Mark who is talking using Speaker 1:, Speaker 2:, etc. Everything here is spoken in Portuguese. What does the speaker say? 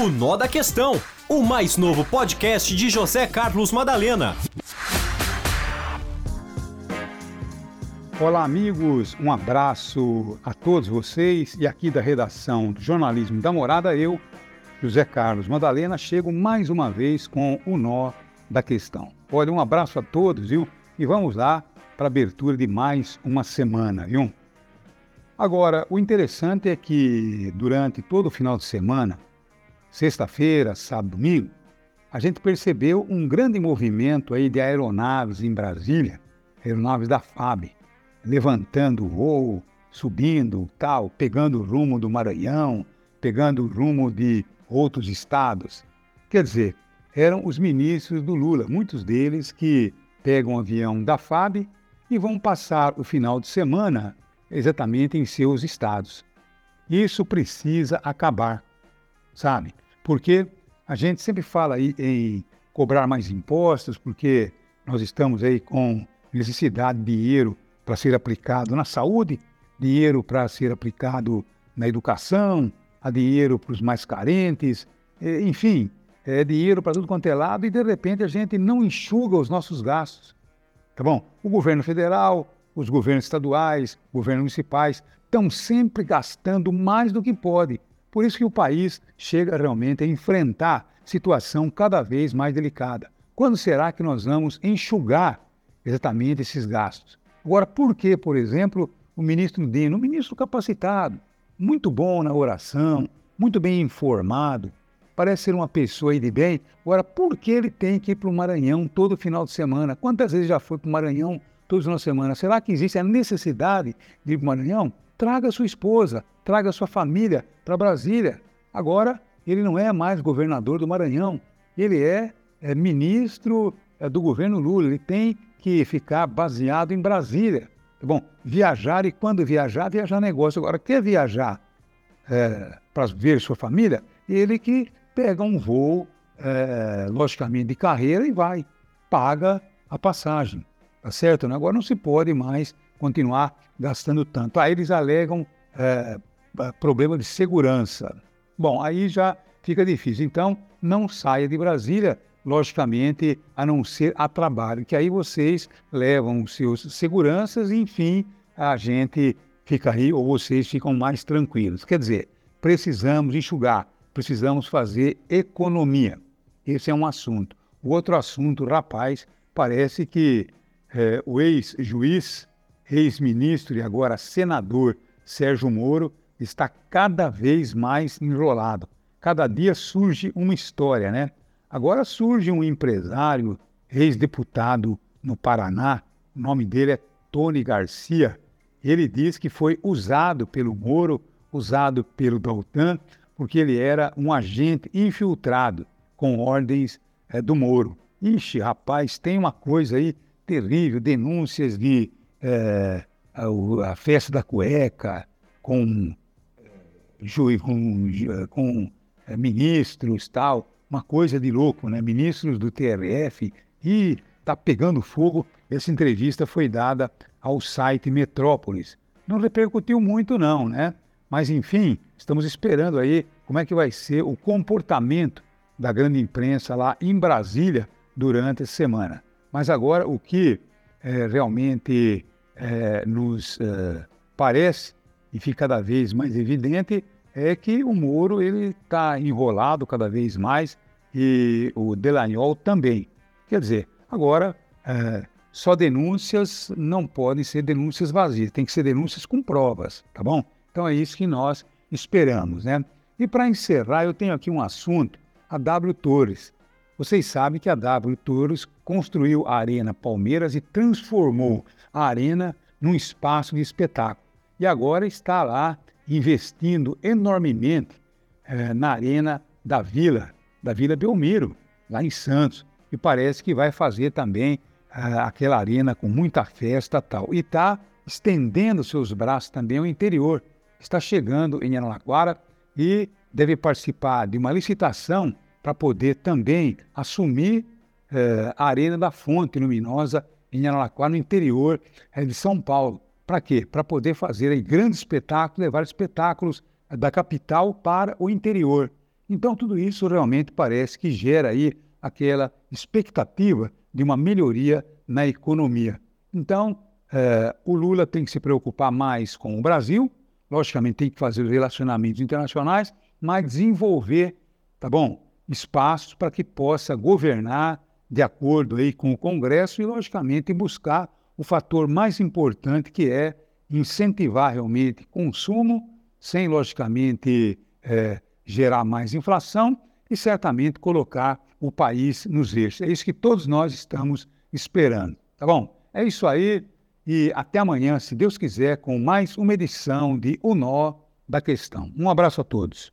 Speaker 1: O Nó da Questão, o mais novo podcast de José Carlos Madalena.
Speaker 2: Olá, amigos, um abraço a todos vocês e aqui da redação do Jornalismo da Morada, eu, José Carlos Madalena, chego mais uma vez com o Nó da Questão. Olha, um abraço a todos, viu? E vamos lá para a abertura de mais uma semana, viu? Agora, o interessante é que durante todo o final de semana, sexta-feira, sábado, domingo, a gente percebeu um grande movimento aí de aeronaves em Brasília, aeronaves da FAB, levantando voo, subindo, tal, pegando o rumo do Maranhão, pegando o rumo de outros estados. Quer dizer, eram os ministros do Lula, muitos deles que pegam o avião da FAB e vão passar o final de semana exatamente em seus estados. Isso precisa acabar, sabe? Porque a gente sempre fala aí em cobrar mais impostos, porque nós estamos aí com necessidade de dinheiro para ser aplicado na saúde, dinheiro para ser aplicado na educação, a dinheiro para os mais carentes, enfim, é dinheiro para tudo quanto é lado e de repente a gente não enxuga os nossos gastos. Tá bom? O governo federal, os governos estaduais, governos municipais estão sempre gastando mais do que pode. Por isso que o país chega realmente a enfrentar situação cada vez mais delicada. Quando será que nós vamos enxugar exatamente esses gastos? Agora, por que, por exemplo, o ministro Dino, um ministro capacitado, muito bom na oração, muito bem informado, parece ser uma pessoa de bem. Agora, por que ele tem que ir para o Maranhão todo final de semana? Quantas vezes já foi para o Maranhão todas as semanas? Será que existe a necessidade de ir para o Maranhão? Traga sua esposa, traga sua família para Brasília. Agora, ele não é mais governador do Maranhão, ele é, é ministro é, do governo Lula. Ele tem que ficar baseado em Brasília. Tá bom, viajar e quando viajar, viajar negócio. Agora, quer viajar é, para ver sua família? Ele que pega um voo, é, logicamente, de carreira e vai, paga a passagem. Tá certo? Né? Agora não se pode mais continuar gastando tanto. Aí eles alegam é, problema de segurança. Bom, aí já fica difícil. Então, não saia de Brasília, logicamente, a não ser a trabalho, que aí vocês levam os seus seguranças e, enfim, a gente fica aí, ou vocês ficam mais tranquilos. Quer dizer, precisamos enxugar, precisamos fazer economia. Esse é um assunto. O outro assunto, rapaz, parece que é, o ex-juiz, ex-ministro e agora senador Sérgio Moro está cada vez mais enrolado. Cada dia surge uma história, né? Agora surge um empresário, ex-deputado no Paraná, o nome dele é Tony Garcia. Ele diz que foi usado pelo Moro, usado pelo Daltan, porque ele era um agente infiltrado com ordens é, do Moro. Ixi, rapaz, tem uma coisa aí terrível, denúncias de é, a, a, festa da cueca com, é, com, com é, ministros tal, uma coisa de louco, né? Ministros do TRF e tá pegando fogo. Essa entrevista foi dada ao site Metrópolis. Não repercutiu muito não, né? Mas enfim, estamos esperando aí como é que vai ser o comportamento da grande imprensa lá em Brasília durante a semana. Mas agora o que é, realmente é, nos é, parece e fica cada vez mais evidente é que o Moro ele está enrolado cada vez mais e o Delaniol também. Quer dizer, agora só denúncias não podem ser denúncias vazias, tem que ser denúncias com provas, tá bom? Então é isso que nós esperamos, né? E para encerrar, eu tenho aqui um assunto, a W Torres. Vocês sabem que a W Touros construiu a Arena Palmeiras e transformou a arena num espaço de espetáculo. E agora está lá investindo enormemente eh, na Arena da Vila, da Vila Belmiro, lá em Santos. E parece que vai fazer também eh, aquela arena com muita festa tal. E está estendendo seus braços também ao interior. Está chegando em Araraquara e deve participar de uma licitação para poder também assumir eh, a Arena da Fonte Luminosa em Araraquara, no interior eh, de São Paulo. Para quê? Para poder fazer aí, grandes espetáculos, levar espetáculos da capital para o interior. Então, tudo isso realmente parece que gera aí aquela expectativa de uma melhoria na economia. Então, eh, o Lula tem que se preocupar mais com o Brasil, logicamente tem que fazer os relacionamentos internacionais, mas desenvolver, tá bom, espaços para que possa governar de acordo aí com o Congresso e, logicamente, buscar o fator mais importante que é incentivar realmente consumo, sem, logicamente, eh, gerar mais inflação e certamente colocar o país nos eixos. É isso que todos nós estamos esperando. Tá bom? É isso aí e até amanhã, se Deus quiser, com mais uma edição de O Nó da Questão. Um abraço a todos.